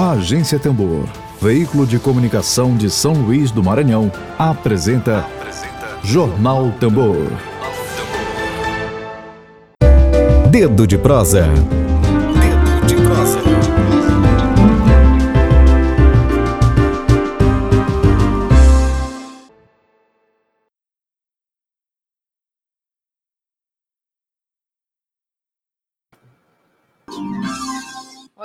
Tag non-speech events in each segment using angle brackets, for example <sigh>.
A Agência Tambor, veículo de comunicação de São Luís do Maranhão, apresenta, apresenta Jornal Tambor. Dedo de prosa.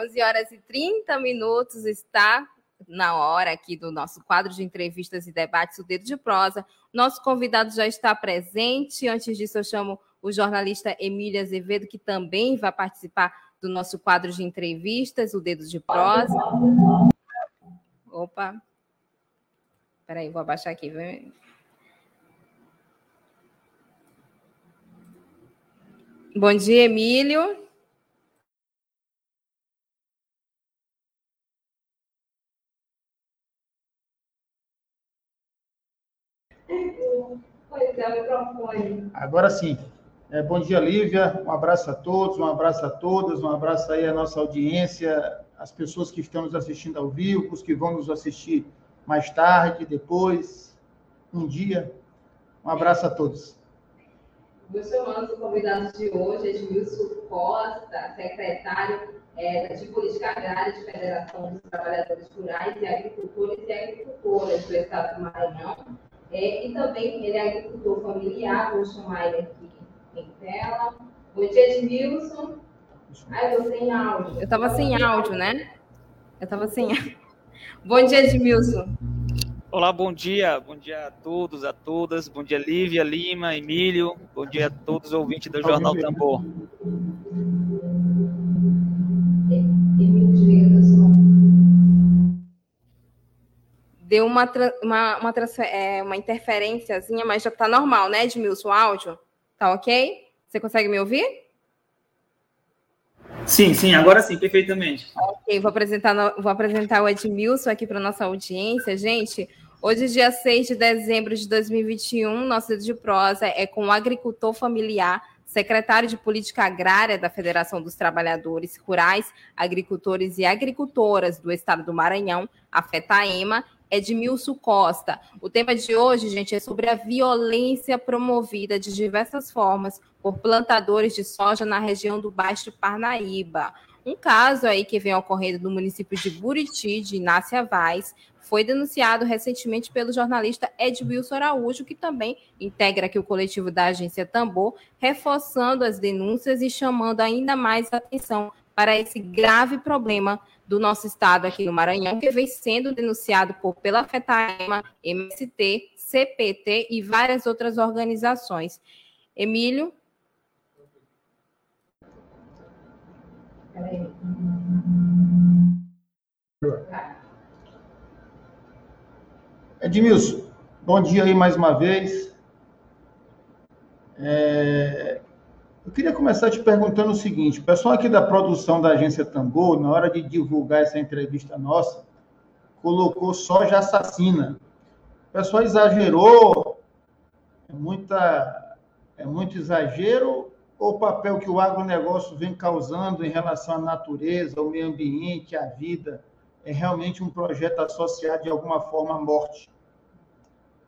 11 horas e 30 minutos está na hora aqui do nosso quadro de entrevistas e debates, o Dedo de Prosa. Nosso convidado já está presente. Antes disso, eu chamo o jornalista Emília Azevedo, que também vai participar do nosso quadro de entrevistas, o Dedo de Prosa. Opa! Peraí, vou abaixar aqui. Bom dia, Emílio. Agora sim. É, bom dia, Lívia. Um abraço a todos, um abraço a todas, um abraço aí à nossa audiência, as pessoas que estão nos assistindo ao vivo, os que vão nos assistir mais tarde, depois, um dia. Um abraço a todos. Vou chamando os convidados de hoje, Edmilson Costa, secretário é, de Política Agrária de Federação dos Trabalhadores Rurais e Agricultores e Agricultoras do Estado do Maranhão. É, e também ele é agricultor familiar, vou chamar ele aqui em tela. Bom dia, Edmilson. Ai, eu sem áudio. Eu estava sem áudio, né? Eu estava sem <laughs> Bom dia, Edmilson. Olá, bom dia. Bom dia a todos, a todas. Bom dia, Lívia, Lima, Emílio. Bom dia a todos os ouvintes do Jornal Tambor. Deu uma, uma, uma, é, uma interferênciazinha, mas já está normal, né, Edmilson, o áudio? Tá ok? Você consegue me ouvir? Sim, sim, agora sim, perfeitamente. Ok, vou apresentar, vou apresentar o Edmilson aqui para nossa audiência. Gente, hoje, dia 6 de dezembro de 2021, nosso de prosa é com o agricultor familiar, secretário de Política Agrária da Federação dos Trabalhadores Rurais, Agricultores e Agricultoras do Estado do Maranhão, a FETAEMA, Edmilson Costa. O tema de hoje, gente, é sobre a violência promovida de diversas formas por plantadores de soja na região do Baixo Parnaíba. Um caso aí que vem ocorrendo no município de Buriti, de Inácia Vaz, foi denunciado recentemente pelo jornalista Edmilson Araújo, que também integra aqui o coletivo da agência Tambor, reforçando as denúncias e chamando ainda mais atenção para esse grave problema do nosso estado aqui no Maranhão, que vem sendo denunciado por, pela FETAEMA, MST, CPT e várias outras organizações. Emílio? Edmilson, bom dia aí mais uma vez. É, eu queria começar te perguntando o seguinte: o pessoal aqui da produção da agência Tambor, na hora de divulgar essa entrevista nossa, colocou soja assassina. O pessoal exagerou, é, muita, é muito exagero, ou o papel que o agronegócio vem causando em relação à natureza, ao meio ambiente, à vida, é realmente um projeto associado de alguma forma à morte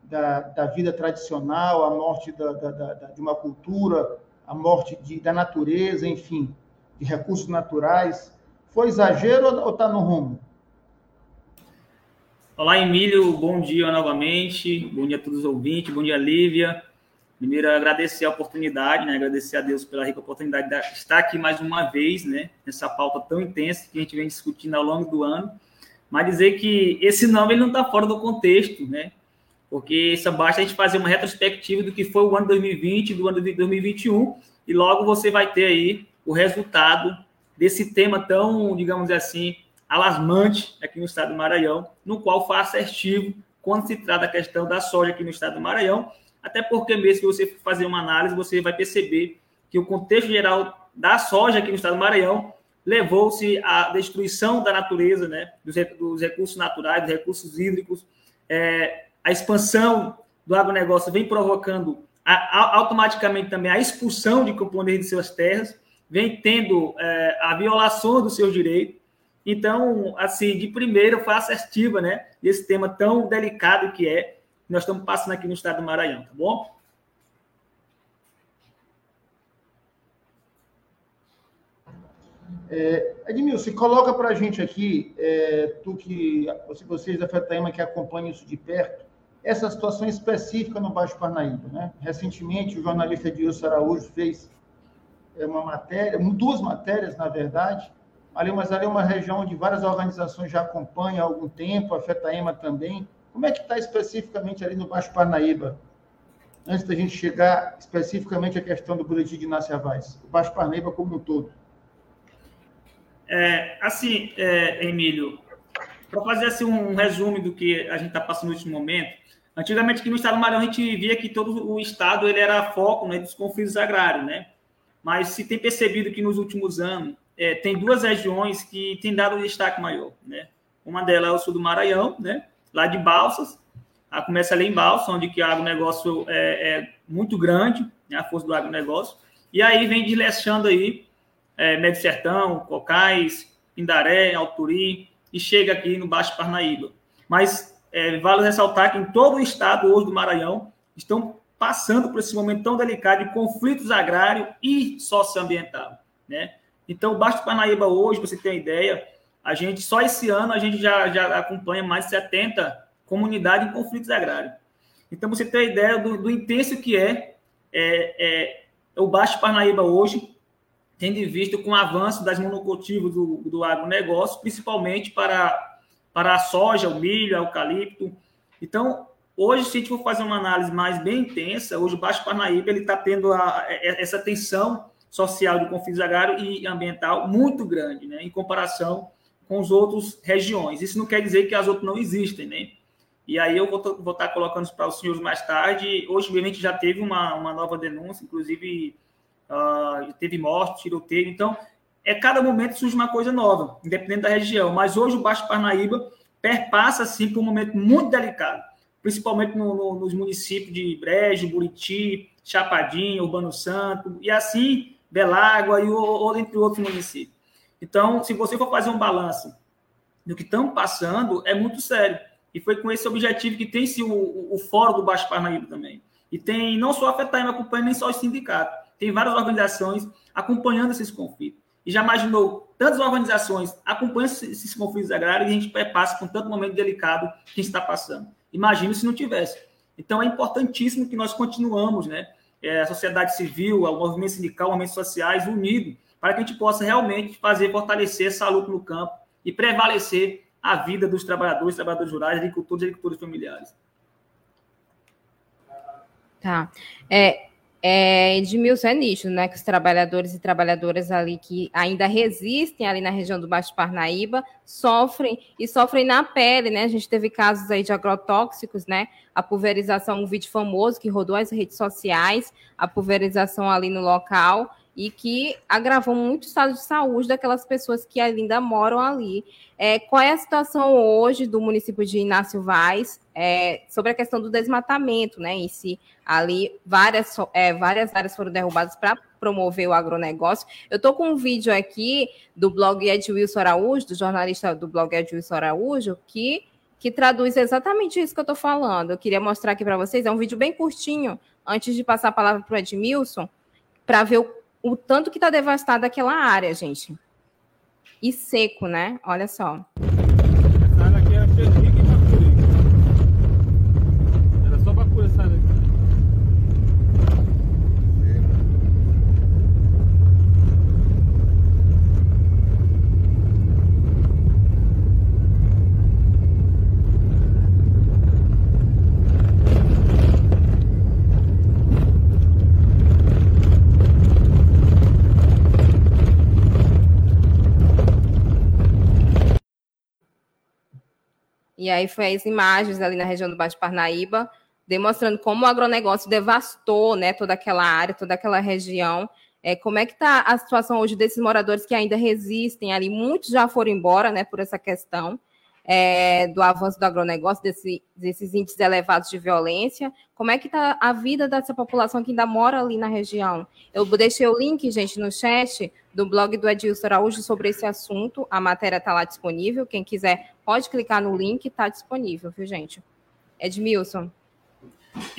da, da vida tradicional, à morte da, da, da de uma cultura a morte de, da natureza, enfim, de recursos naturais. Foi exagero ou está no rumo? Olá, Emílio, bom dia novamente, bom dia a todos os ouvintes, bom dia, Lívia. Primeiro, agradecer a oportunidade, né? agradecer a Deus pela rica oportunidade de estar aqui mais uma vez, né? nessa pauta tão intensa que a gente vem discutindo ao longo do ano. Mas dizer que esse nome ele não está fora do contexto, né? Porque só basta a gente fazer uma retrospectiva do que foi o ano 2020, do ano de 2021, e logo você vai ter aí o resultado desse tema tão, digamos assim, alarmante aqui no estado do Maranhão, no qual foi assertivo quando se trata da questão da soja aqui no estado do Maranhão, até porque mesmo que você fazer uma análise, você vai perceber que o contexto geral da soja aqui no estado do Maranhão levou-se à destruição da natureza, né, dos, dos recursos naturais, dos recursos hídricos, é, a expansão do agronegócio vem provocando a, automaticamente também a expulsão de camponeses de suas terras, vem tendo é, a violação dos seus direitos. Então, assim, de primeira foi assertiva, né? Esse tema tão delicado que é, nós estamos passando aqui no estado do Maranhão, tá bom? É, Edmilson, coloca para a gente aqui, é, tu que vocês da FETAIMA que acompanham isso de perto, essa situação específica no Baixo Parnaíba. Né? Recentemente, o jornalista Edilson Araújo fez é, uma matéria, duas matérias, na verdade, ali, mas ali é uma região onde várias organizações já acompanham há algum tempo, a FETAEMA também. Como é que está especificamente ali no Baixo Parnaíba? Antes da gente chegar especificamente à questão do boletim de Inácio Vaz, o Baixo Parnaíba como um todo. É, assim, é, Emílio, para fazer assim, um resumo do que a gente está passando neste momento, antigamente aqui no estado do Maranhão a gente via que todo o estado ele era foco né, dos conflitos agrários, né? Mas se tem percebido que nos últimos anos é, tem duas regiões que têm dado destaque maior, né? Uma delas é o sul do Maranhão, né? Lá de Balsas, a começa ali em Balsas, onde que o agronegócio é, é muito grande, né? a força do agronegócio, e aí vem desleixando aí é, Médio Sertão, Cocais, Pindaré, Alturi, e chega aqui no Baixo Parnaíba. Mas é, vale ressaltar que em todo o estado hoje do Maranhão estão passando por esse momento tão delicado de conflitos agrários e socioambiental, né? Então, o Baixo Parnaíba hoje, para você ter uma ideia, a gente, só esse ano, a gente já, já acompanha mais de 70 comunidades em conflitos agrários. Então, você ter uma ideia do, do intenso que é, é, é o Baixo Parnaíba hoje, tendo visto com o avanço das monocultivos do, do agronegócio, principalmente para, para a soja, o milho, o eucalipto. Então, hoje, se a gente for fazer uma análise mais bem intensa, hoje o Baixo Parnaíba está tendo a, essa tensão social de conflitos agrário e ambiental muito grande, né, em comparação com as outras regiões. Isso não quer dizer que as outras não existem, né? E aí eu vou, vou estar colocando isso para os senhores mais tarde. Hoje, obviamente, já teve uma, uma nova denúncia, inclusive uh, teve morte, tiroteio. Então, é cada momento surge uma coisa nova, independente da região. Mas hoje o Baixo Parnaíba perpassa, assim, por um momento muito delicado, principalmente no, no, nos municípios de Brejo, Buriti, Chapadinho, Urbano Santo, e assim Belágua e ou, entre outros municípios. Então, se você for fazer um balanço do que estamos passando, é muito sério. E foi com esse objetivo que tem-se o, o, o, Fórum do Baixo Parnaíba também. E tem não só a FETAIMA acompanhando, nem só os sindicatos. Tem várias organizações acompanhando esses conflitos. E já imaginou tantas organizações acompanhando esses conflitos agrários e a gente passa com tanto momento delicado que está passando. Imagina se não tivesse. Então é importantíssimo que nós continuamos, né? é, a sociedade civil, o movimento sindical, movimentos sociais unidos, para que a gente possa realmente fazer fortalecer essa luta no campo e prevalecer a vida dos trabalhadores, trabalhadores rurais, agricultores e agricultores familiares. Tá. É, é, Edmilson é nicho, né? Que os trabalhadores e trabalhadoras ali que ainda resistem ali na região do Baixo Parnaíba sofrem e sofrem na pele, né? A gente teve casos aí de agrotóxicos, né? A pulverização, um vídeo famoso que rodou as redes sociais, a pulverização ali no local e que agravou muito o estado de saúde daquelas pessoas que ainda moram ali. É, qual é a situação hoje do município de Inácio Vaz é, sobre a questão do desmatamento, né? Em si, ali várias, é, várias áreas foram derrubadas para promover o agronegócio. Eu estou com um vídeo aqui do blog Edwilson Araújo, do jornalista do blog Edwilson Araújo, que, que traduz exatamente isso que eu estou falando. Eu queria mostrar aqui para vocês, é um vídeo bem curtinho, antes de passar a palavra para o Edmilson, para ver o o tanto que está devastada aquela área, gente. E seco, né? Olha só. E aí foi as imagens ali na região do Baixo Parnaíba, demonstrando como o agronegócio devastou né, toda aquela área, toda aquela região. É, como é que está a situação hoje desses moradores que ainda resistem ali? Muitos já foram embora né, por essa questão. É, do avanço do agronegócio, desse, desses índices elevados de violência. Como é que está a vida dessa população que ainda mora ali na região? Eu deixei o link, gente, no chat do blog do Edilson Araújo sobre esse assunto. A matéria está lá disponível. Quem quiser pode clicar no link, está disponível, viu, gente? Edmilson.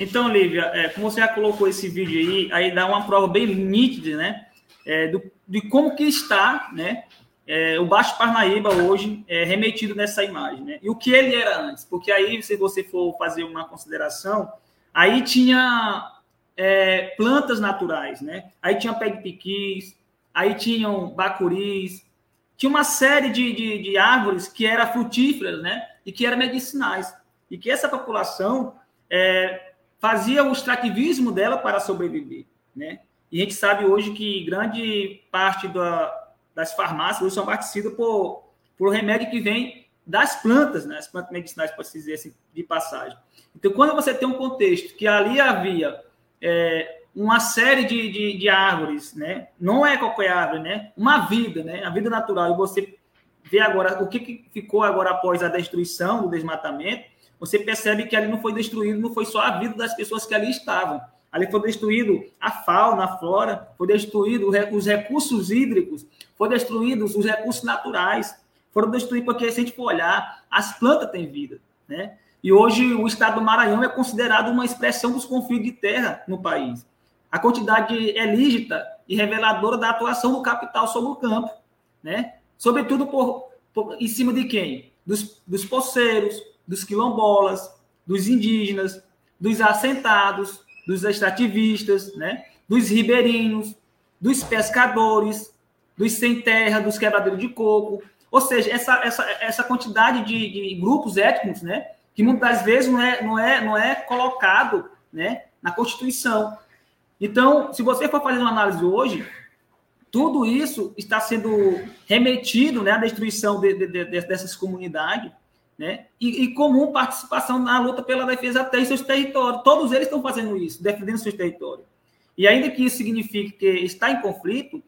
Então, Lívia, é, como você já colocou esse vídeo aí, aí dá uma prova bem nítida, né? É, do, de como que está, né? É, o Baixo Parnaíba hoje é remetido nessa imagem, né? E o que ele era antes? Porque aí, se você for fazer uma consideração, aí tinha é, plantas naturais, né? Aí tinha pé de piquis, aí tinham bacuris, tinha uma série de, de, de árvores que eram frutíferas, né? E que eram medicinais. E que essa população é, fazia o extrativismo dela para sobreviver, né? E a gente sabe hoje que grande parte da, das farmácias são abastecidas por, por remédio que vem das plantas, né? As plantas medicinais, pode dizer assim, de passagem. Então, quando você tem um contexto que ali havia é, uma série de, de, de, árvores, né? Não é qualquer árvore, né? Uma vida, né? A vida natural. E você vê agora o que, que ficou agora após a destruição do desmatamento, você percebe que ali não foi destruído, não foi só a vida das pessoas que ali estavam. Ali foi destruído a fauna, a flora, foi destruído os recursos hídricos, foi destruídos os recursos naturais, foram destruídos porque se a gente for olhar, as plantas têm vida, né? E hoje o estado do Maranhão é considerado uma expressão dos conflitos de terra no país. A quantidade é lígita e reveladora da atuação do capital sobre o campo, né? Sobretudo por, por em cima de quem? Dos, dos poceiros, dos quilombolas, dos indígenas, dos assentados, dos extrativistas, né? dos ribeirinhos, dos pescadores, dos sem terra, dos quebradeiros de coco. Ou seja, essa, essa, essa quantidade de, de grupos étnicos, né? que muitas vezes não é, não é, não é colocado né? na Constituição. Então, se você for fazer uma análise hoje, tudo isso está sendo remetido né, à destruição de, de, de, dessas comunidades né? E, e, comum participação na luta pela defesa até em seus territórios. Todos eles estão fazendo isso, defendendo seus territórios. E ainda que isso signifique que está em conflito,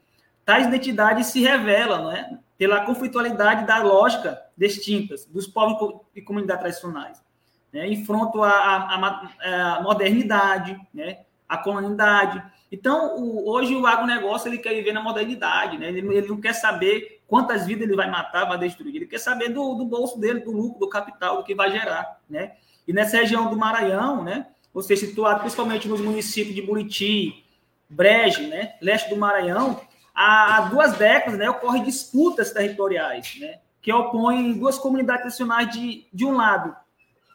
tais identidades se revelam né? pela conflitualidade da lógica distintas dos povos e comunidades tradicionais. Né? Enfronto a, a, a modernidade, né? a colonialidade. Então, o, hoje o agronegócio ele quer viver na modernidade, né? ele, ele não quer saber quantas vidas ele vai matar, vai destruir. Ele quer saber do, do bolso dele, do lucro, do capital, do que vai gerar, né? E nessa região do Maranhão, né? Seja, situado principalmente nos municípios de Buriti, Breje, né? Leste do Maranhão, há, há duas décadas, né? Ocorrem disputas territoriais, né? Que opõem duas comunidades tradicionais de, de um lado,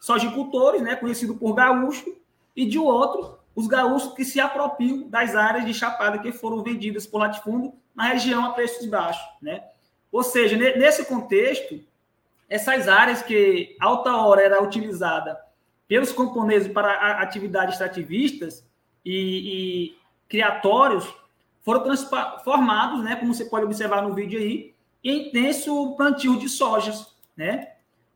sojicultores, né? Conhecido por gaúcho, e de outro, os gaúchos que se apropriam das áreas de chapada que foram vendidas por latifúndio na região a preços baixos, né? Ou seja, nesse contexto, essas áreas que alta hora era utilizada pelos camponeses para atividades extrativistas e, e criatórios foram transformados, né, como você pode observar no vídeo aí, em intenso plantio de sojas, né?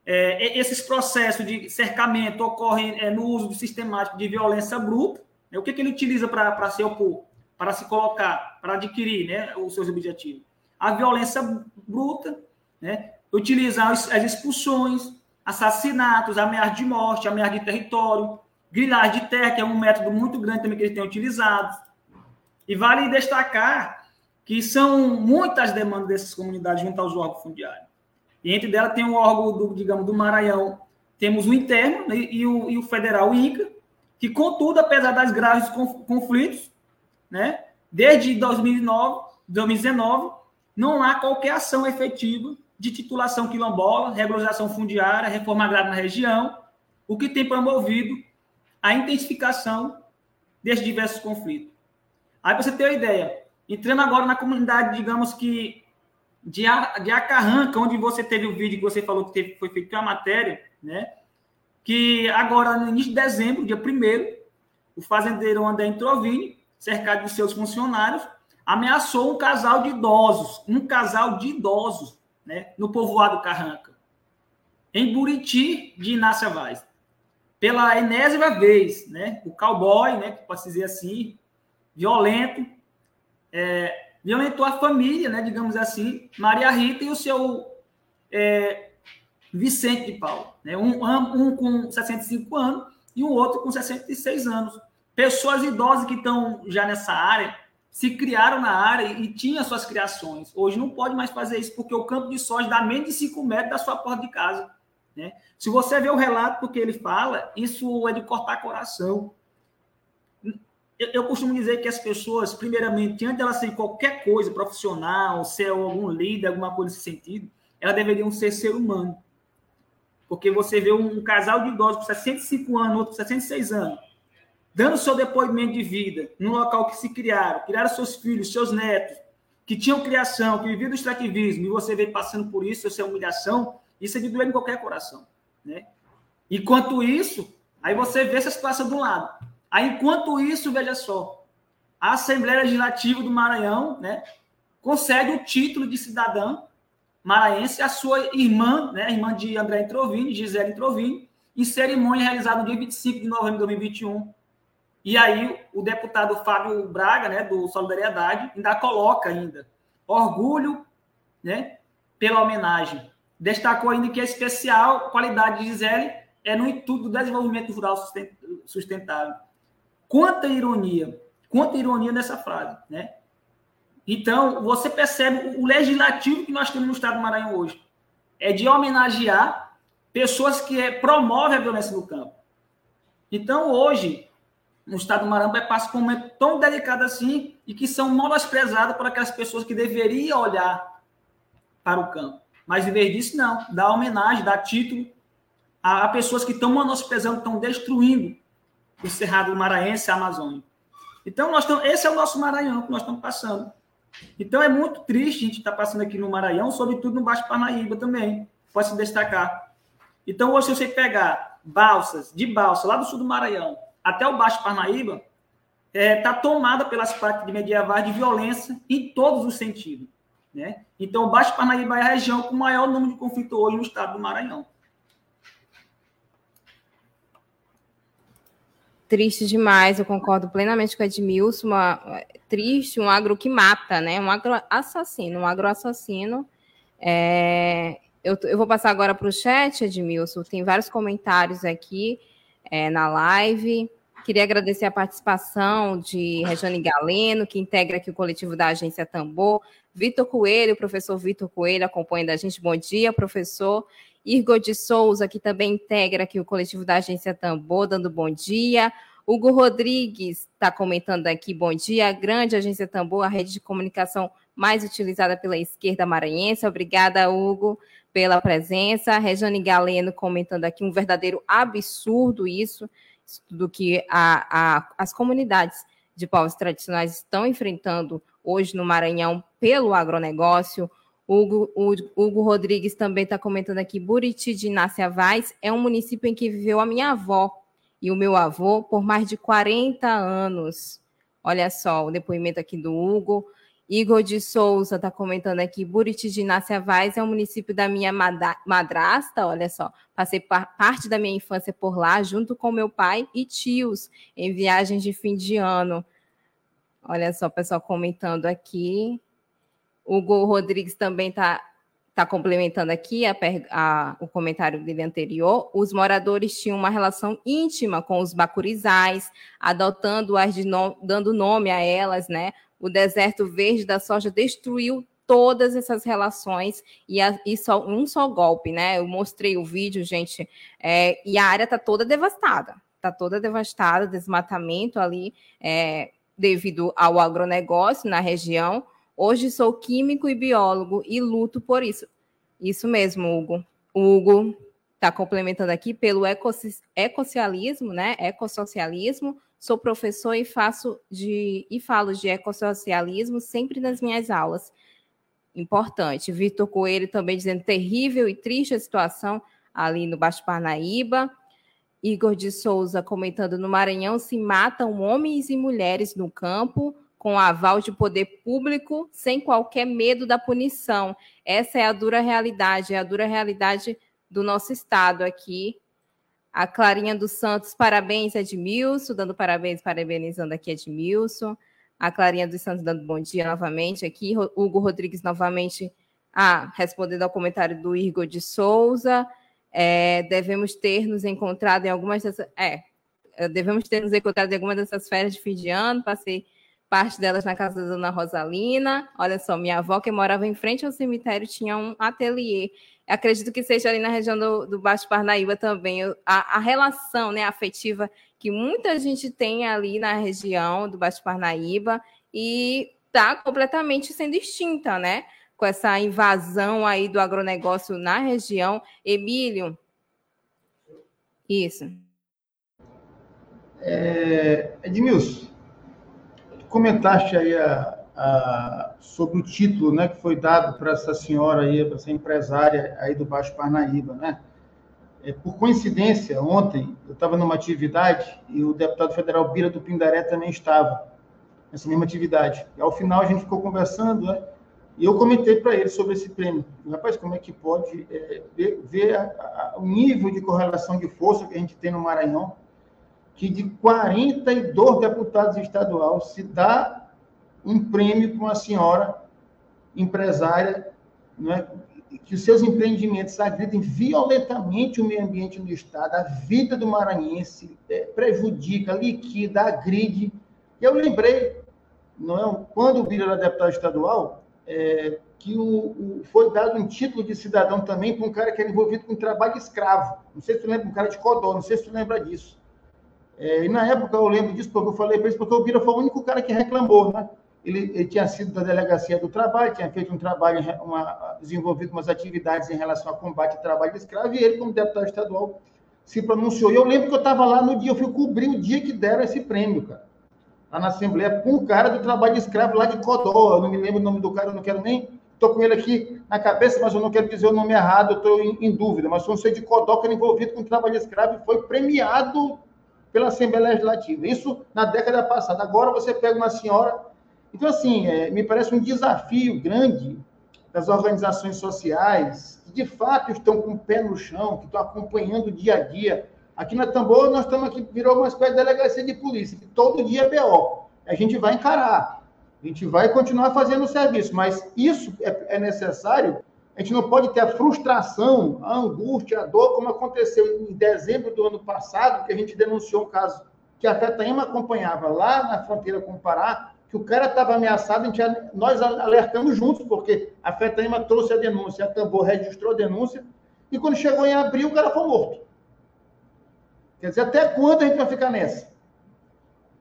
É, esses processos de cercamento ocorrem é, no uso sistemático de violência bruta. Né? O que, que ele utiliza para se opor, para se colocar, para adquirir né, os seus objetivos? a violência bruta, né? utilizar as expulsões, assassinatos, ameaças de morte, ameaça de território, grilagem de terra, que é um método muito grande também que eles têm utilizado. E vale destacar que são muitas demandas dessas comunidades junto aos órgãos fundiários. E entre delas tem o órgão, do, digamos, do Maranhão, temos o interno né, e, o, e o federal, o INCA, que, contudo, apesar das graves conflitos, né, desde 2009, 2019, não há qualquer ação efetiva de titulação quilombola, regularização fundiária, reforma agrária na região, o que tem promovido a intensificação desses diversos conflitos. Aí você tem uma ideia, entrando agora na comunidade, digamos que de, Acarranca, onde você teve o vídeo que você falou que teve, foi feito a matéria, né? Que agora, no início de dezembro, dia 1 o fazendeiro André Introvini, cercado de seus funcionários, ameaçou um casal de idosos, um casal de idosos, né, no povoado Carranca, em Buriti de Inácia Vaz. Pela enésima vez, né, o cowboy, né, que pode dizer assim, violento, é, violentou a família, né, digamos assim, Maria Rita e o seu é, Vicente de Paulo. Né? Um, um com 65 anos e um outro com 66 anos. Pessoas idosas que estão já nessa área, se criaram na área e tinham suas criações. Hoje não pode mais fazer isso, porque o campo de soja dá menos de 5 metros da sua porta de casa. Né? Se você ver o relato do que ele fala, isso é de cortar coração. Eu, eu costumo dizer que as pessoas, primeiramente, antes de elas serem qualquer coisa profissional, ser algum líder, alguma coisa nesse sentido, elas deveriam ser ser humano. Porque você vê um, um casal de idosos com 65 anos, outro com 66 anos, dando seu depoimento de vida no local que se criaram, criaram seus filhos, seus netos, que tinham criação, que viviam do extrativismo, e você vê passando por isso, essa humilhação, isso é de doer em qualquer coração. Né? Enquanto isso, aí você vê essa situação do lado. Aí, enquanto isso, veja só, a Assembleia Legislativa do Maranhão né, concede o título de cidadã maranhense à sua irmã, né, irmã de André Introvini, Gisele Introvini, em cerimônia realizada no dia 25 de novembro de 2021. E aí o deputado Fábio Braga, né, do Solidariedade, ainda coloca ainda orgulho, né, pela homenagem. Destacou ainda que a especial qualidade de Gisele é no intuito do desenvolvimento rural sustentável. Quanta ironia, quanta ironia nessa frase, né? Então, você percebe o legislativo que nós temos no estado do Maranhão hoje. É de homenagear pessoas que é, promovem a violência no campo. Então, hoje, no estado do Maranhão, é passa por um momento tão delicado assim e que são menosprezadas por aquelas pessoas que deveriam olhar para o campo. Mas, em vez disso, não. Dá homenagem, dá título a, a pessoas que estão menosprezando, estão destruindo o Cerrado Maranhense e a Amazônia. Então, nós estamos, esse é o nosso Maranhão que nós estamos passando. Então é muito triste a gente estar tá passando aqui no Maranhão, sobretudo no Baixo Parnaíba também, pode se destacar. Então, hoje, se você pegar balsas, de balsa, lá do sul do Maranhão, até o Baixo Parnaíba, está é, tá tomada pelas práticas medievais de violência em todos os sentidos. Né? Então, o Baixo Parnaíba é a região com o maior número de conflito hoje no estado do Maranhão. Triste demais, eu concordo plenamente com a Edmilson. Uma, triste, um agro que mata, né? Um agro assassino, um agro assassino. É, eu, eu, vou passar agora para o chat, Edmilson. Tem vários comentários aqui é, na live. Queria agradecer a participação de Rejane Galeno, que integra aqui o coletivo da Agência Tambor. Vitor Coelho, o professor Vitor Coelho, acompanha a gente. Bom dia, professor. Irgo de Souza, que também integra aqui o coletivo da Agência Tambor, dando bom dia. Hugo Rodrigues está comentando aqui, bom dia. Grande Agência Tambor, a rede de comunicação mais utilizada pela esquerda maranhense. Obrigada, Hugo, pela presença. Rejane Galeno comentando aqui, um verdadeiro absurdo isso, do que a, a, as comunidades de povos tradicionais estão enfrentando hoje no Maranhão pelo agronegócio. Hugo, Hugo Rodrigues também está comentando aqui: Buriti de Inácia Vaz é um município em que viveu a minha avó e o meu avô por mais de 40 anos. Olha só o depoimento aqui do Hugo. Igor de Souza está comentando aqui: Buriti de Inácia Vaz é um município da minha madrasta. Olha só, passei parte da minha infância por lá, junto com meu pai e tios, em viagens de fim de ano. Olha só o pessoal comentando aqui. Hugo Rodrigues também está tá complementando aqui a, a, o comentário dele anterior. Os moradores tinham uma relação íntima com os bacurizais, adotando-as, no, dando nome a elas, né? O deserto verde da soja destruiu todas essas relações e, a, e só um só golpe, né? Eu mostrei o vídeo, gente, é, e a área está toda devastada, está toda devastada, desmatamento ali é, devido ao agronegócio na região. Hoje sou químico e biólogo e luto por isso. Isso mesmo, Hugo. O Hugo está complementando aqui pelo ecossocialismo, né? Ecossocialismo. Sou professor e faço de e falo de ecossocialismo sempre nas minhas aulas. Importante. Vitor Coelho também dizendo terrível e triste a situação ali no Baixo Parnaíba. Igor de Souza comentando no Maranhão se matam homens e mulheres no campo com aval de poder público, sem qualquer medo da punição. Essa é a dura realidade, é a dura realidade do nosso Estado aqui. A Clarinha dos Santos, parabéns, Edmilson, dando parabéns, parabenizando aqui Edmilson. A Clarinha dos Santos dando bom dia novamente aqui. Hugo Rodrigues novamente ah, respondendo ao comentário do Igor de Souza. É, devemos ter nos encontrado em algumas dessas. É, devemos ter nos encontrado em algumas dessas férias de fim de ano. Passei parte delas na casa da dona Rosalina. Olha só, minha avó, que morava em frente ao cemitério, tinha um ateliê. Acredito que seja ali na região do, do Baixo Parnaíba também. A, a, relação né, afetiva que muita gente tem ali na região do Baixo Parnaíba e está completamente sendo extinta, né? Com essa invasão aí do agronegócio na região. Emílio. Isso. É, Edmilson, comentaste aí a, a, sobre o título né, que foi dado para essa senhora aí, para essa empresária aí do Baixo Parnaíba, né? É, por coincidência, ontem eu estava numa atividade e o deputado federal Bira do Pindaré também estava nessa mesma atividade. E ao final a gente ficou conversando, né? E eu comentei para ele sobre esse prêmio. Rapaz, como é que pode é, ver, ver a, a, o nível de correlação de força que a gente tem no Maranhão que de 42 deputados estaduais se dá um prêmio para uma senhora empresária, é, que os seus empreendimentos agridem violentamente o meio ambiente no estado, a vida do maranhense, é, prejudica, liquida, agride. Eu lembrei, não é, quando o Bira era deputado estadual, é, que o, o, foi dado um título de cidadão também para um cara que era envolvido com trabalho escravo. Não sei se tu lembra, um cara de Codó, não sei se tu lembra disso. É, e na época eu lembro disso porque eu falei para ele, porque o Bira foi o único cara que reclamou, né? Ele, ele, tinha sido da delegacia do trabalho, tinha feito um trabalho, uma, desenvolvido umas atividades em relação ao combate ao trabalho escravo, e ele, como deputado estadual, se pronunciou. E eu lembro que eu estava lá no dia, eu fui cobrir o dia que deram esse prêmio, cara. Lá na Assembleia, com o cara do trabalho escravo lá de Codó. Eu não me lembro o nome do cara, eu não quero nem. Estou com ele aqui na cabeça, mas eu não quero dizer o nome errado, eu estou em, em, dúvida. Mas foi um ser de Codó que era envolvido com trabalho escravo e foi premiado pela Assembleia Legislativa. Isso na década passada. Agora você pega uma senhora. Então, assim, é, me parece um desafio grande das organizações sociais, que de fato estão com o pé no chão, que estão acompanhando o dia a dia. Aqui na Tambor, nós estamos aqui, virou uma espécie de delegacia de polícia, que todo dia é BO. A gente vai encarar, a gente vai continuar fazendo o serviço, mas isso é, é necessário a gente não pode ter a frustração, a angústia, a dor, como aconteceu em dezembro do ano passado, que a gente denunciou um caso que a FETAIMA acompanhava lá na fronteira com o Pará, que o cara estava ameaçado, a gente, nós alertamos juntos, porque a FETAIMA trouxe a denúncia, a Tambor registrou a denúncia, e quando chegou em abril, o cara foi morto. Quer dizer, até quando a gente vai ficar nessa?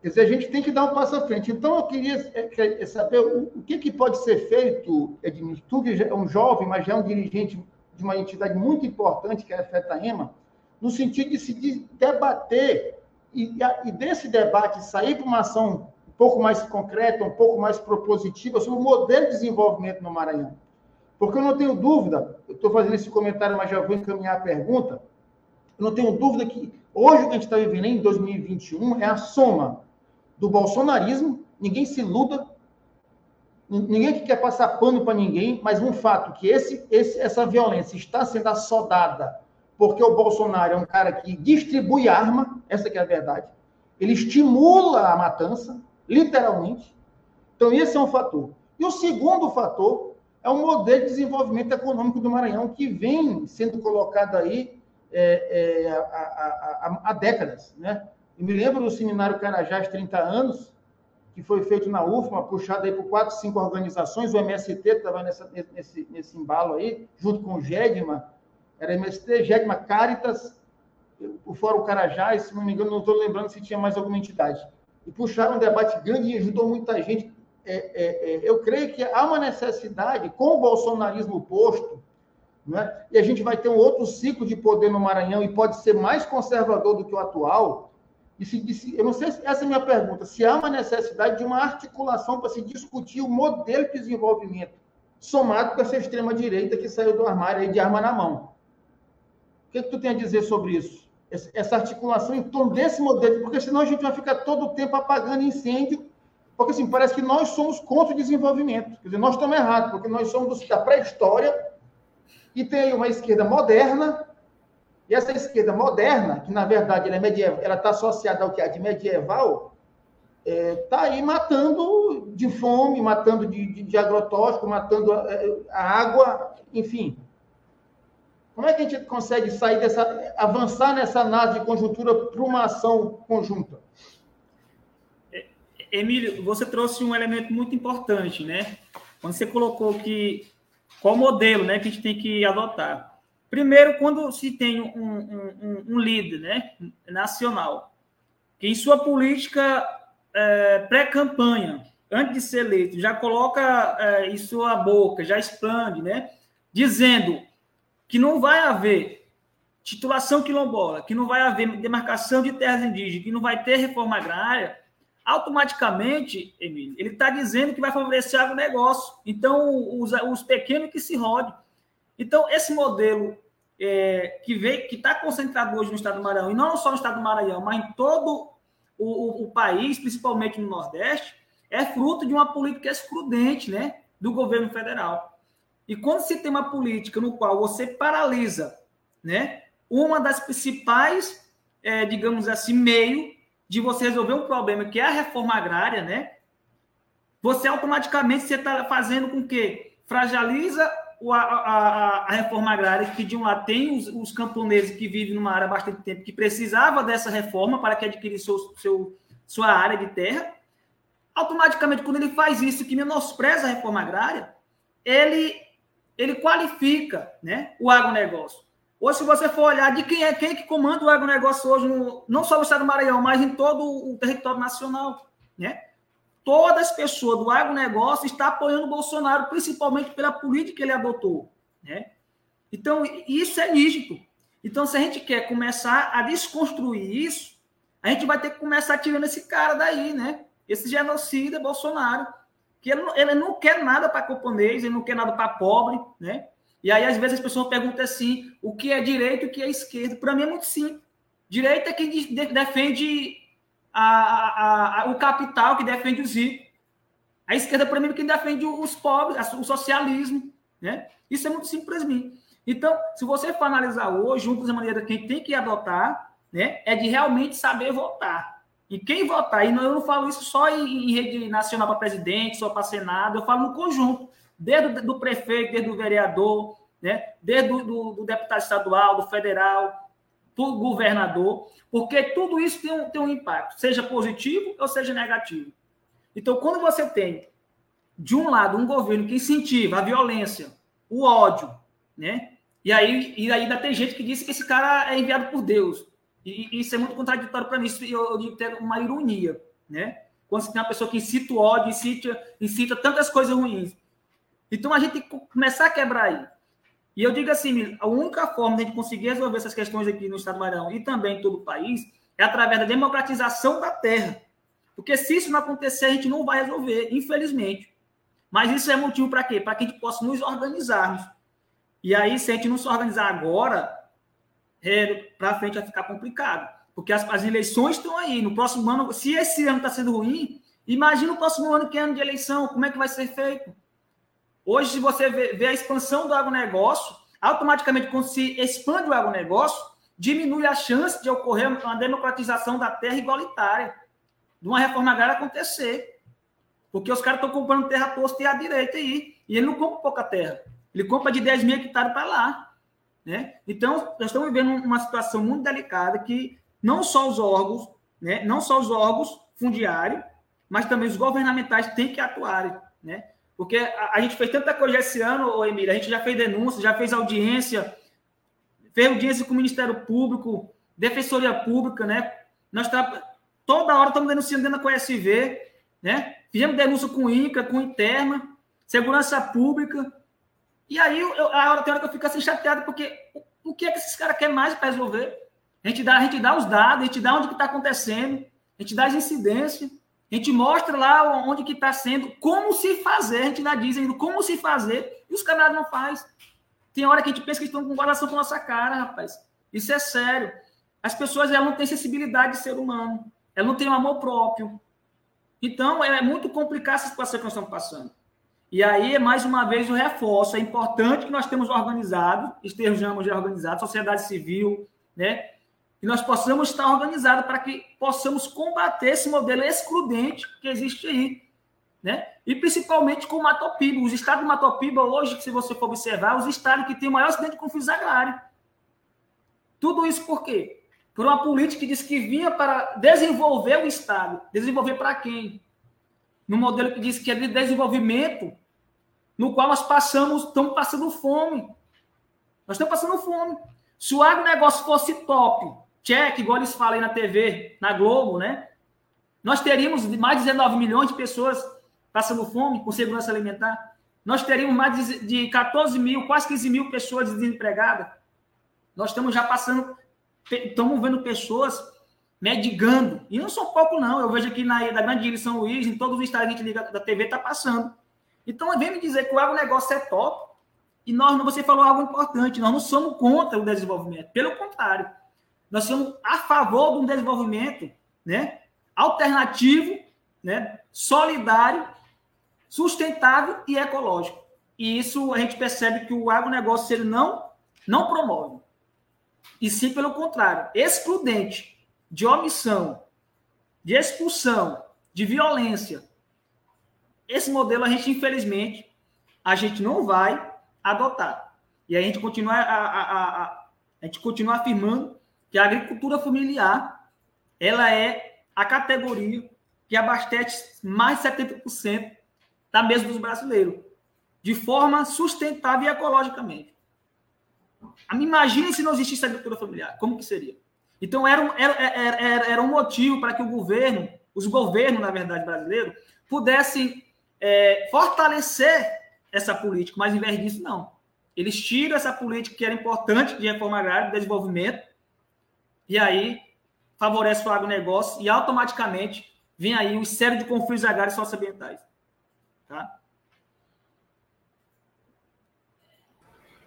Quer dizer, a gente tem que dar um passo à frente. Então, eu queria é, saber o que, que pode ser feito, Edmilson, tu que é um jovem, mas já é um dirigente de uma entidade muito importante, que é a FETAEMA, no sentido de se debater e, e desse debate sair para uma ação um pouco mais concreta, um pouco mais propositiva sobre o modelo de desenvolvimento no Maranhão. Porque eu não tenho dúvida, eu estou fazendo esse comentário, mas já vou encaminhar a pergunta, eu não tenho dúvida que hoje o que a gente está vivendo em 2021 é a soma do bolsonarismo, ninguém se iluda, ninguém que quer passar pano para ninguém, mas um fato que esse, esse, essa violência está sendo assodada porque o Bolsonaro é um cara que distribui arma, essa que é a verdade. Ele estimula a matança, literalmente. Então, esse é um fator. E o segundo fator é o modelo de desenvolvimento econômico do Maranhão, que vem sendo colocado aí é, é, há, há, há, décadas. Né? E me lembro do seminário Carajás 30 anos, que foi feito na UFMA, puxado aí por quatro, cinco organizações, o MST estava nesse, nesse embalo aí, junto com o GEDMA, era MST, GEDMA, Caritas, o Fórum Carajás, se não me engano, não estou lembrando se tinha mais alguma entidade. E puxaram um debate grande e ajudou muita gente. É, é, é, eu creio que há uma necessidade, com o bolsonarismo posto, né, e a gente vai ter um outro ciclo de poder no Maranhão e pode ser mais conservador do que o atual, e se, se, eu não sei se essa é a minha pergunta, se há uma necessidade de uma articulação para se discutir o modelo de desenvolvimento, somado com essa extrema-direita que saiu do armário aí de arma na mão. O que, é que tu tem a dizer sobre isso? Essa articulação em torno desse modelo, porque senão a gente vai ficar todo o tempo apagando incêndio, porque assim, parece que nós somos contra o desenvolvimento. Quer dizer, nós estamos errados, porque nós somos da pré-história e tem uma esquerda moderna e essa esquerda moderna, que na verdade ela é está associada ao que é de medieval, está é, tá aí matando de fome, matando de, de, de agrotóxico, matando a, a, água, enfim. Como é que a gente consegue sair dessa, avançar nessa análise de conjuntura para uma ação conjunta? Emílio, você trouxe um elemento muito importante, né? Quando você colocou que qual modelo, né, que a gente tem que adotar. Primeiro, quando se tem um, um, um líder, né, nacional, que em sua política é, pré-campanha, antes de ser eleito, já coloca é, em sua boca, já expande, né, dizendo que não vai haver titulação quilombola, que não vai haver demarcação de terras indígenas, que não vai ter reforma agrária, automaticamente, Emílio, ele está dizendo que vai favorecer agronegócio. Então, os, os pequenos que se rodem. Então, esse modelo é, que vem, que está concentrado hoje no estado do Maranhão, e não só no estado do Maranhão, mas em todo o, o, o país, principalmente no Nordeste, é fruto de uma política excludente né, do governo federal. E quando se tem uma política no qual você paralisa né, uma das principais, é, digamos assim, meio de você resolver um problema que é a reforma agrária, né? Você automaticamente está fazendo com que fragiliza a, a, a, reforma agrária, que de um lado tem os, os, camponeses que vivem numa área há bastante tempo, que precisava dessa reforma para que adquirisse seu, seu, sua área de terra. Automaticamente, quando ele faz isso, que menospreza a reforma agrária, ele, ele qualifica né, o agronegócio. Hoje, se você for olhar de quem é quem é que comanda o agronegócio hoje, no, não só no estado do Maranhão, mas em todo o território nacional, né? Todas as pessoas do agronegócio estão apoiando o Bolsonaro, principalmente pela política que ele adotou, né? Então, isso é nítido. Então, se a gente quer começar a desconstruir isso, a gente vai ter que começar tirando esse cara daí, né? Esse genocida Bolsonaro, que ele, ele não quer nada para camponês, ele não quer nada para pobre, né? E aí, às vezes, as pessoas perguntam assim: o que é direito e o que é esquerda? Para mim é muito simples. Direito é quem defende a, a, a, o capital, que defende os ricos. A esquerda, para mim, é quem defende os pobres, o socialismo. Né? Isso é muito simples para mim. Então, se você for analisar hoje, uma das maneiras que a gente tem que adotar né, é de realmente saber votar. E quem votar, e eu não falo isso só em, em rede nacional para presidente, só para Senado, eu falo no conjunto desde do prefeito, desde o vereador, né? desde do, do, do deputado estadual, do federal, do governador, porque tudo isso tem um, tem um impacto, seja positivo ou seja negativo. Então, quando você tem, de um lado, um governo que incentiva a violência, o ódio, né? E aí, e aí ainda tem gente que diz que esse cara é enviado por Deus. E, e isso é muito contraditório para mim. Isso eu, eu digo que é uma ironia, né? Quando você tem uma pessoa que incita o ódio, incita, incita tantas coisas ruins. Então a gente tem que começar a quebrar aí. E eu digo assim, a única forma de a gente conseguir resolver essas questões aqui no Estado do Maranhão e também em todo o país é através da democratização da terra. Porque se isso não acontecer, a gente não vai resolver, infelizmente. Mas isso é motivo para quê? Para que a gente possa nos organizarmos. E aí, se a gente não se organizar agora, é, para frente vai ficar complicado. Porque as, as, eleições estão aí. No próximo ano, se esse ano está sendo ruim, imagina o próximo ano que é ano de eleição, como é que vai ser feito? Hoje, se você vê, a expansão do agronegócio, automaticamente, quando se expande o agronegócio, diminui a chance de ocorrer uma democratização da terra igualitária, de uma reforma agrária acontecer. Porque os caras estão comprando terra posta e à direita aí. E ele não compra pouca terra. Ele compra de 10 mil hectares para lá. Né? Então, nós estamos vivendo uma situação muito delicada que não só os órgãos, né? não só os órgãos fundiários, mas também os governamentais têm que atuar. Né? Porque a, a, gente fez tanta coisa esse ano, Emília, a gente já fez denúncia, já fez audiência, fez audiência com o Ministério Público, Defensoria Pública, né? Nós tá, toda hora estamos denunciando dentro da COSV, né? Fizemos denúncia com INCA, com Interna, Segurança Pública. E aí, eu, a hora, tem hora que eu fico assim chateado, porque o, o que é que esses caras querem mais para resolver? A gente, dá, a gente dá os dados, a gente dá onde está acontecendo, a gente dá as incidências, a gente mostra lá onde que está sendo, como se fazer, a gente ainda diz ainda como se fazer, e os camaradas não faz. Tem hora que a gente pensa que estão com guardação com nossa cara, rapaz. Isso é sério. As pessoas elas não têm sensibilidade de ser humano. Elas não têm um amor próprio. Então, é muito complicada essa situação que nós estamos passando. E aí, mais uma vez, o reforço. É importante que nós temos organizado, estejamos já organizados, sociedade civil, né? Que nós possamos estar organizados para que possamos combater esse modelo excludente que existe aí. Né? E principalmente com o Matopiba. Os estados do Matopiba, hoje, se você for observar, os estados que têm o maior acidente de conflitos agrários. Tudo isso por quê? Por uma política que disse que vinha para desenvolver o Estado. Desenvolver para quem? No modelo que disse que é de desenvolvimento, no qual nós passamos, estamos passando fome. Nós estamos passando fome. Se o agronegócio fosse top, check, igual eles falam aí na TV, na Globo, né? Nós teríamos mais de 19 milhões de pessoas passando fome com segurança alimentar. Nós teríamos mais de 14 mil, quase 15 mil pessoas desempregadas. Nós estamos já passando, estamos vendo pessoas medigando. E não são pouco, não. Eu vejo aqui na da Grande São Luís, em todos os estados que liga da TV, está passando. Então, vem me dizer que o agronegócio é top. E nós, você falou algo importante, nós não somos contra o desenvolvimento. Pelo contrário, nós somos a favor de um desenvolvimento né, alternativo, né, solidário, sustentável e ecológico. E isso a gente percebe que o agronegócio ele não, não promove. E sim, pelo contrário, excludente, de omissão, de expulsão, de violência. Esse modelo a gente, infelizmente, a gente não vai adotar. E a gente continua a, a, a, a gente continua afirmando que a agricultura familiar ela é a categoria que abastece mais de 70% da mesa dos brasileiros, de forma sustentável e ecologicamente. Imagine se não existisse agricultura familiar, como que seria? Então, era um, era, era, era um motivo para que o governo, os governos, na verdade, brasileiros, pudessem é, fortalecer essa política, mas em vez disso, não. Eles tiram essa política que era importante de reforma agrária, de desenvolvimento, e aí favorece o agronegócio e automaticamente vem aí um série de conflitos agrários socioambientais. Tá?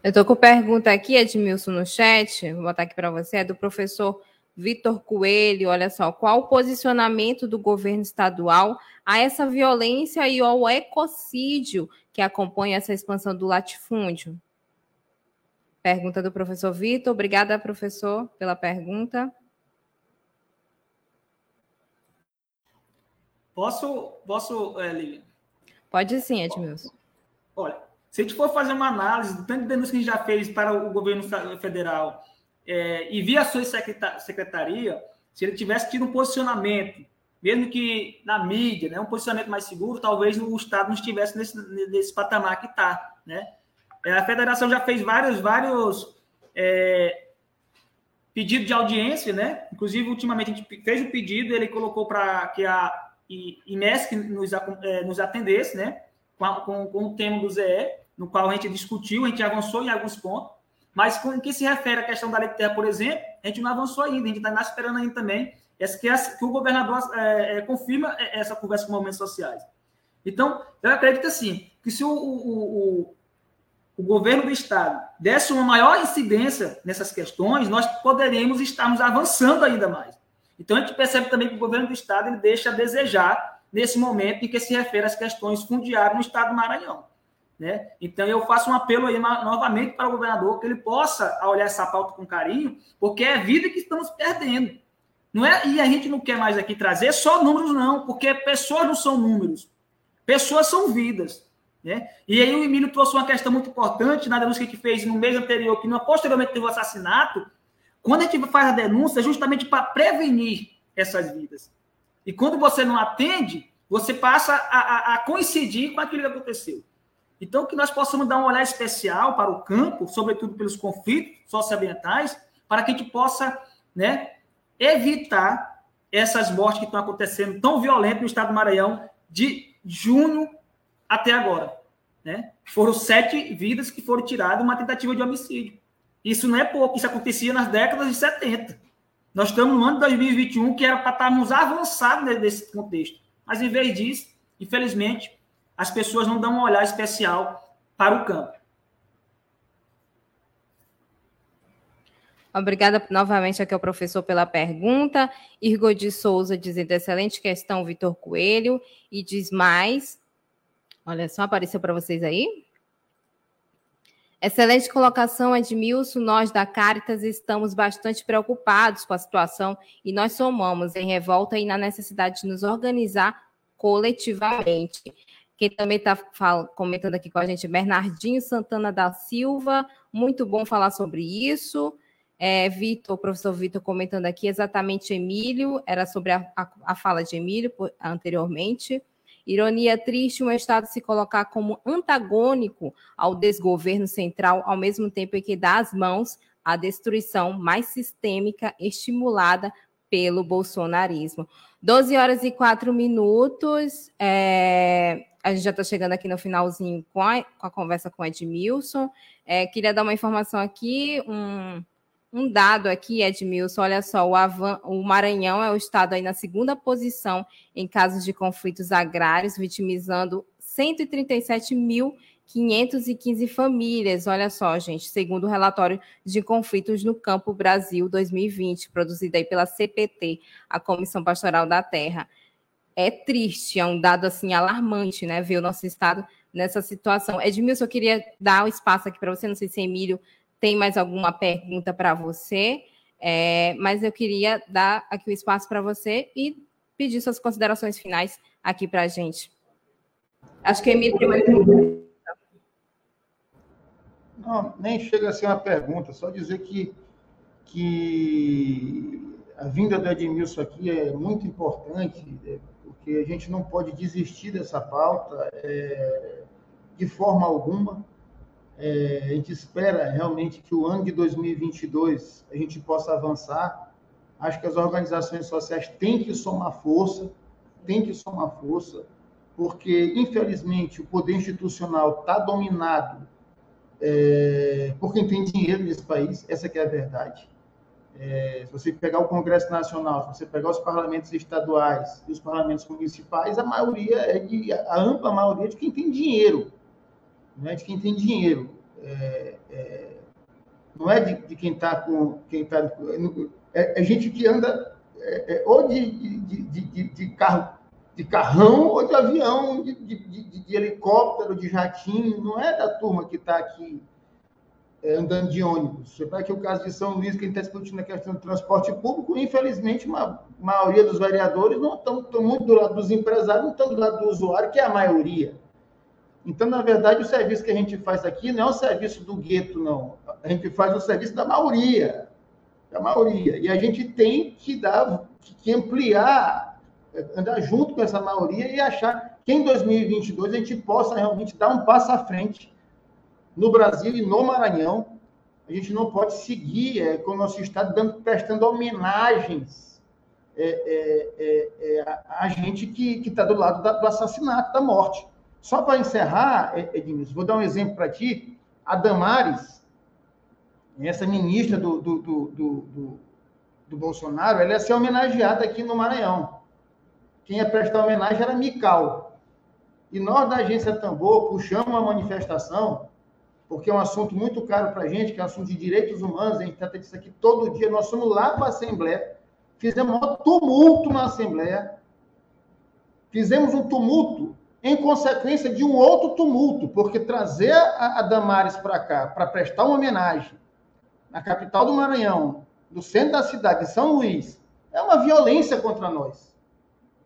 Eu estou com pergunta aqui, Edmilson, no chat, vou botar aqui para você, é do professor Vitor Coelho. Olha só, qual o posicionamento do governo estadual a essa violência e ao ecocídio que acompanha essa expansão do latifúndio? Pergunta do professor Vitor. Obrigada, professor, pela pergunta. Posso, posso, é, Lilian? Pode sim, Edmilson. Olha, se a gente for fazer uma análise do tanto de denúncias que a gente já fez para o governo federal é, e via a sua secretaria, se ele tivesse tido um posicionamento, mesmo que na mídia, né, um posicionamento mais seguro, talvez o Estado não estivesse nesse, nesse patamar que está. Né? É, a federação já fez vários, vários é, pedidos de audiência, né? Inclusive, ultimamente, a gente fez o um pedido, ele colocou para que a IMESC nos, é, nos atendesse, né? Com, com, com o tema do ZE no qual a gente discutiu, a gente avançou em alguns pontos, mas com que se refere à questão da lei de terra, por exemplo, a gente não avançou ainda, a gente está esperando ainda também que, essa, que o governador é, é, confirma essa conversa com movimentos sociais. Então, eu acredito assim, que se o, o, o, o governo do Estado desse uma maior incidência nessas questões, nós poderíamos estarmos avançando ainda mais. Então, a gente percebe também que o governo do Estado ele deixa a desejar nesse momento em que se refere às questões fundiárias no Estado do Maranhão. Né? Então, eu faço um apelo aí novamente para o governador que ele possa olhar essa pauta com carinho, porque é vida que estamos perdendo. Não é, e a gente não quer mais aqui trazer só números, não, porque pessoas não são números, pessoas são vidas. Né? E aí o Emílio trouxe uma questão muito importante na denúncia que fez no mês anterior, que posteriormente teve o assassinato, quando a gente faz a denúncia, é justamente para prevenir essas vidas. E quando você não atende, você passa a, a, a coincidir com aquilo que aconteceu. Então, que nós possamos dar um olhar especial para o campo, sobretudo pelos conflitos socioambientais, para que a gente possa né, evitar essas mortes que estão acontecendo tão violentas no estado do Maranhão de junho até agora. Né? Foram sete vidas que foram tiradas uma tentativa de homicídio. Isso não é pouco, isso acontecia nas décadas de 70. Nós estamos no ano de 2021, que era para estarmos avançados nesse contexto. Mas, em vez disso, infelizmente, as pessoas não dão um olhar especial para o campo. Obrigada novamente aqui ao professor pela pergunta. Irgo de Souza dizendo excelente questão, Vitor Coelho. E diz mais. Olha só, apareceu para vocês aí. Excelente colocação, Edmilson. Nós da Caritas estamos bastante preocupados com a situação e nós somamos em revolta e na necessidade de nos organizar coletivamente. Quem também está comentando aqui com a gente é Bernardinho Santana da Silva. Muito bom falar sobre isso. É, Vitor, o professor Vitor comentando aqui exatamente Emílio, era sobre a, a, a fala de Emílio por, anteriormente. Ironia triste um Estado se colocar como antagônico ao desgoverno central, ao mesmo tempo em que dá as mãos à destruição mais sistêmica estimulada pelo bolsonarismo. 12 horas e 4 minutos. É, a gente já está chegando aqui no finalzinho com a, com a conversa com Edmilson. É, queria dar uma informação aqui, um, um dado aqui, Edmilson, olha só, o, Avan, o Maranhão é o estado aí na segunda posição em casos de conflitos agrários, vitimizando 137.515 famílias. Olha só, gente, segundo o relatório de conflitos no Campo Brasil 2020, produzido aí pela CPT, a Comissão Pastoral da Terra é triste, é um dado assim alarmante, né? Ver o nosso estado nessa situação. Edmilson, eu queria dar o espaço aqui para você, não sei se Emílio tem mais alguma pergunta para você, é, mas eu queria dar aqui o espaço para você e pedir suas considerações finais aqui para a gente. Acho que Emílio tem mais. Não, nem chega a ser uma pergunta, só dizer que, que a vinda do Edmilson aqui é muito importante, é, porque a gente não pode desistir dessa pauta é, de forma alguma. É, a gente espera realmente que o ano de 2022 a gente possa avançar. Acho que as organizações sociais têm que somar força, têm que somar força, porque, infelizmente, o poder institucional está dominado é, por quem tem dinheiro nesse país, essa é a verdade. É, se você pegar o Congresso Nacional, se você pegar os parlamentos estaduais e os parlamentos municipais, a maioria é de, a ampla maioria é de quem tem dinheiro, não é de quem tem dinheiro, é, é, não é de, de quem está com quem está é, é, gente que anda é, é, ou de, de, de, carro de carrão ou de avião, de, helicóptero, de jatinho, não é da turma que está aqui é, andando de ônibus. Você vai aqui o caso de São Luís, que está discutindo a questão do transporte público, infelizmente, uma maioria dos vereadores não estão, estão muito do lado dos empresários, não estão do lado do usuário, que é a maioria. Então, na verdade, o serviço que a gente faz aqui não é o serviço do gueto, não. A gente faz o serviço da maioria. Da maioria. E a gente tem que dar, que ampliar, andar junto com essa maioria e achar que em 2022 a gente possa realmente dar um passo à frente no Brasil e no Maranhão. A gente não pode seguir é, com o nosso Estado dando, prestando homenagens é, é, é, é a, gente que está do lado da, do assassinato, da morte. Só para encerrar, é, Edmilson, vou dar um exemplo para ti. A Damares, essa ministra do, do, do, do, do Bolsonaro, ela ia ser homenageada aqui no Maranhão. Quem ia prestar homenagem era Mical. E nós, da agência Tambor, puxamos uma manifestação porque é um assunto muito caro para a gente, que é um assunto de direitos humanos, a gente trata disso aqui todo dia. Nós fomos lá para a Assembleia, fizemos um tumulto na Assembleia, fizemos um tumulto em consequência de um outro tumulto, porque trazer a, a Damares para cá, para prestar uma homenagem na capital do Maranhão, no centro da cidade, de São Luís, é uma violência contra nós.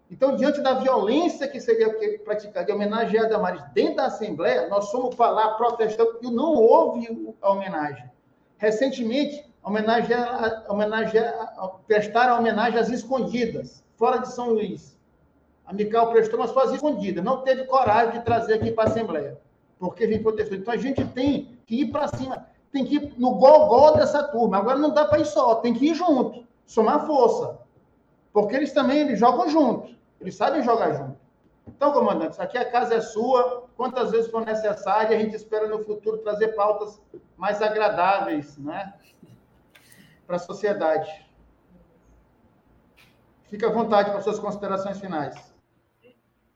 Então, diante da violência que seria praticada de homenagear a Damares dentro da Assembleia, nós fomos para lá protestando e não houve a homenagem. Recentemente, homenagear, homenagear, prestaram homenagem às escondidas, fora de São Luís. A Mical prestou, mas foi escondidas. Não teve coragem de trazer aqui para a Assembleia, porque gente protestou. Então, a gente tem que ir para cima, tem que ir no gol-gol dessa turma. Agora, não dá para ir só, tem que ir junto, somar força. Porque eles também eles jogam juntos. Eles sabem jogar junto. Então, comandante, aqui a casa é sua. Quantas vezes for necessário, a gente espera no futuro trazer pautas mais agradáveis né, para a sociedade. Fique à vontade para suas considerações finais.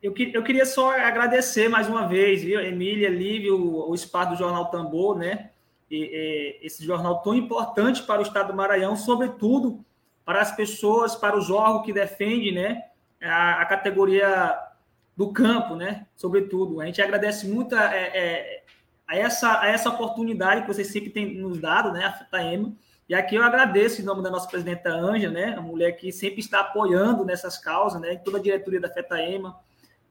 Eu, eu queria só agradecer mais uma vez, viu, Emília, Lívia, o, o espaço do Jornal Tambor, né? E, e, esse jornal tão importante para o Estado do Maranhão, sobretudo para as pessoas, para os órgãos que defendem, né? a, a categoria do campo, né? Sobretudo. A gente agradece muito a, é, é, a, essa, a essa oportunidade que vocês sempre têm nos dado, né? A. E aqui eu agradeço em nome da nossa presidenta Anja, né? A mulher que sempre está apoiando nessas causas, né? Toda a diretoria da FETAEMA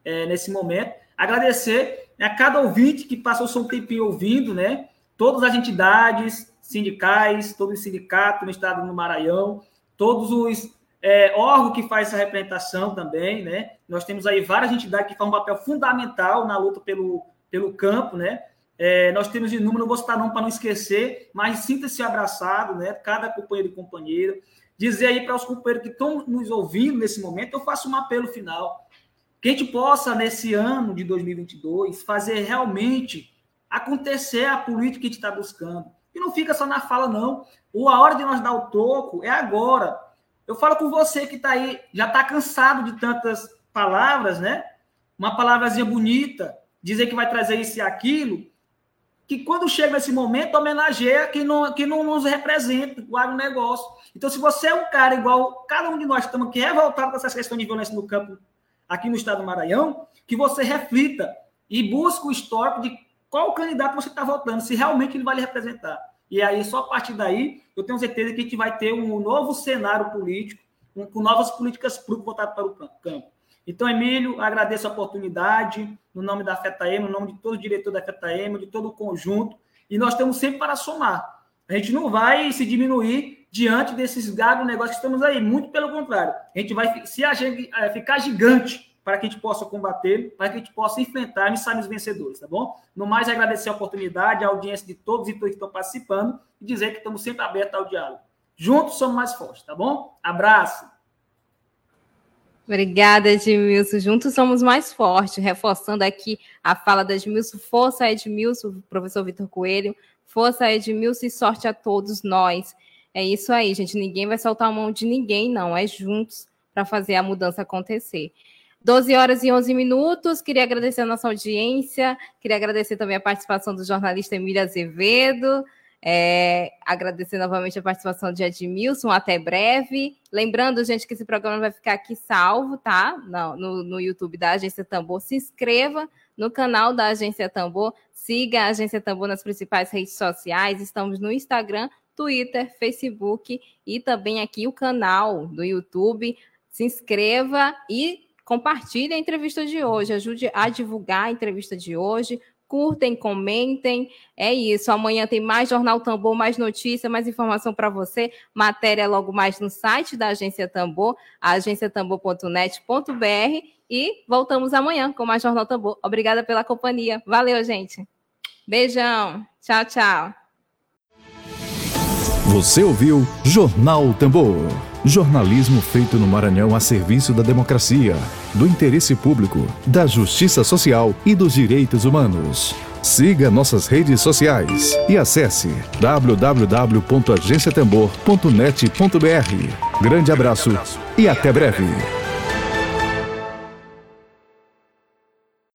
é, nesse momento. Agradecer né, a cada ouvinte que passou seu tempinho ouvindo, né? Todas as entidades, sindicais, todos os sindicatos no estado do Maranhão, todos os é, órgãos que faz essa representação também, né? Nós temos aí várias entidades que fazem um papel fundamental na luta pelo, pelo campo, né? É, nós temos de número, não vou citar não para não esquecer, mas sinta-se abraçado, né? Cada companheiro e companheira. Dizer aí para os companheiros que estão nos ouvindo nesse momento, eu faço um apelo final. Que a gente possa, nesse ano de 2022, fazer realmente acontecer a política que a gente está buscando. E não fica só na fala, não. Ou a hora de nós dar o toco é agora. Eu falo com você que está aí, já está cansado de tantas palavras, né? Uma palavrazinha bonita, dizer que vai trazer isso e aquilo que quando chega esse momento, homenageia quem não, quem não nos representa, o agronegócio. Então, se você é um cara igual cada um de nós estamos aqui revoltados com essa questão de violência no campo aqui no estado do Maranhão, que você reflita e busque o histórico de qual candidato você está votando, se realmente ele vai lhe representar. E aí, só a partir daí, eu tenho certeza que a gente vai ter um novo cenário político, um, com novas políticas públicas voltadas para o campo. Então, Emílio, agradeço a oportunidade, no nome da FETAEM, no nome de todo o diretor da FETAEM, de todo o conjunto, e nós estamos sempre para somar. A gente não vai se diminuir diante desses negócios que estamos aí, muito pelo contrário. A gente vai se a gente, é, ficar gigante para que a gente possa combater, para que a gente possa enfrentar e sairmos vencedores, tá bom? No mais, agradecer a oportunidade, a audiência de todos e todos que estão participando e dizer que estamos sempre abertos ao diálogo. Juntos somos mais fortes, tá bom? Abraço! Obrigada, Edmilson. Juntos somos mais fortes. Reforçando aqui a fala da Edmilson. Força, Edmilson, professor Vitor Coelho. Força, Edmilson, e sorte a todos nós. É isso aí, gente. Ninguém vai soltar a mão de ninguém, não. É juntos para fazer a mudança acontecer. 12 horas e 11 minutos. Queria agradecer a nossa audiência. Queria agradecer também a participação do jornalista Emília Azevedo. É, agradecer novamente a participação de Edmilson, até breve. Lembrando, gente, que esse programa vai ficar aqui salvo, tá? No, no, no, YouTube da Agência Tambor. Se inscreva no canal da Agência Tambor, siga a Agência Tambor nas principais redes sociais. Estamos no Instagram, Twitter, Facebook e também aqui o canal do YouTube. Se inscreva e compartilhe a entrevista de hoje, ajude a divulgar a entrevista de hoje curtem, comentem. É isso. Amanhã tem mais Jornal Tambor, mais notícia, mais informação para você. Matéria logo mais no site da Agência Tambor, agenciatambor.net.br. E voltamos amanhã com mais Jornal Tambor. Obrigada pela companhia. Valeu, gente. Beijão. Tchau, tchau. Você ouviu Jornal Tambor. Jornalismo feito no Maranhão a serviço da democracia, do interesse público, da justiça social e dos direitos humanos. Siga nossas redes sociais e acesse www.agenciatambor.net.br. Grande abraço e até breve.